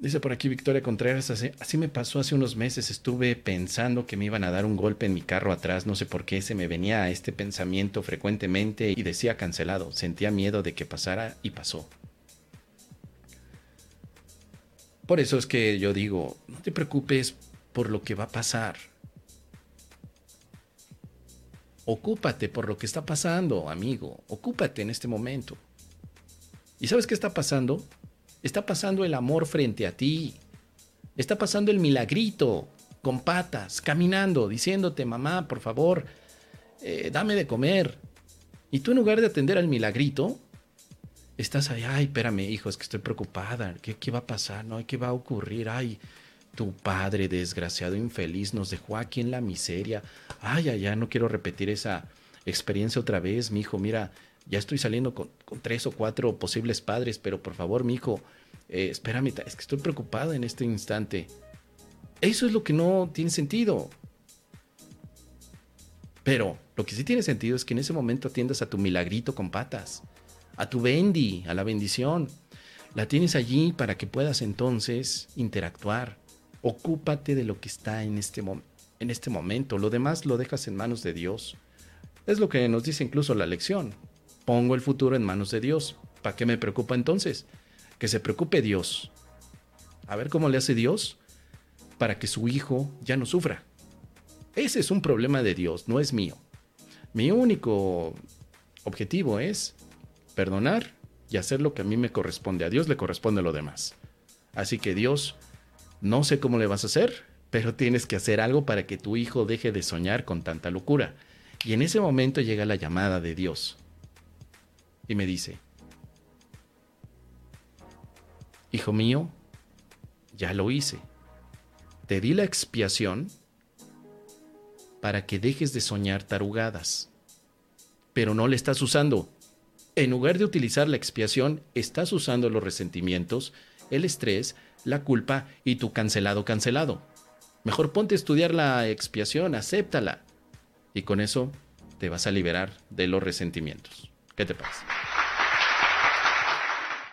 Dice por aquí Victoria Contreras, así, así, me pasó hace unos meses, estuve pensando que me iban a dar un golpe en mi carro atrás, no sé por qué se me venía este pensamiento frecuentemente y decía cancelado, sentía miedo de que pasara y pasó. Por eso es que yo digo, no te preocupes por lo que va a pasar. Ocúpate por lo que está pasando, amigo, ocúpate en este momento. ¿Y sabes qué está pasando? Está pasando el amor frente a ti. Está pasando el milagrito, con patas, caminando, diciéndote, mamá, por favor, eh, dame de comer. Y tú en lugar de atender al milagrito, estás ahí, ay, espérame, hijo, es que estoy preocupada. ¿Qué, va a pasar? ¿No? ¿Qué va a ocurrir? Ay, tu padre desgraciado, infeliz, nos dejó aquí en la miseria. Ay, ay, ya no quiero repetir esa experiencia otra vez, mi hijo. Mira, ya estoy saliendo con, tres o cuatro posibles padres, pero por favor, mi hijo, eh, espérame, es que estoy preocupado en este instante. Eso es lo que no tiene sentido. Pero lo que sí tiene sentido es que en ese momento atiendas a tu milagrito con patas, a tu bendi, a la bendición. La tienes allí para que puedas entonces interactuar. Ocúpate de lo que está este, en este momento. Lo demás lo dejas en manos de Dios. Es lo que nos dice incluso la lección pongo el futuro en manos de Dios. ¿Para qué me preocupa entonces? Que se preocupe Dios. A ver cómo le hace Dios para que su hijo ya no sufra. Ese es un problema de Dios, no es mío. Mi único objetivo es perdonar y hacer lo que a mí me corresponde. A Dios le corresponde lo demás. Así que Dios, no sé cómo le vas a hacer, pero tienes que hacer algo para que tu hijo deje de soñar con tanta locura. Y en ese momento llega la llamada de Dios y me dice, Hijo mío, ya lo hice. Te di la expiación para que dejes de soñar tarugadas, pero no le estás usando. En lugar de utilizar la expiación, estás usando los resentimientos, el estrés, la culpa y tu cancelado cancelado. Mejor ponte a estudiar la expiación, acéptala. Y con eso te vas a liberar de los resentimientos. ¿Qué te pasa?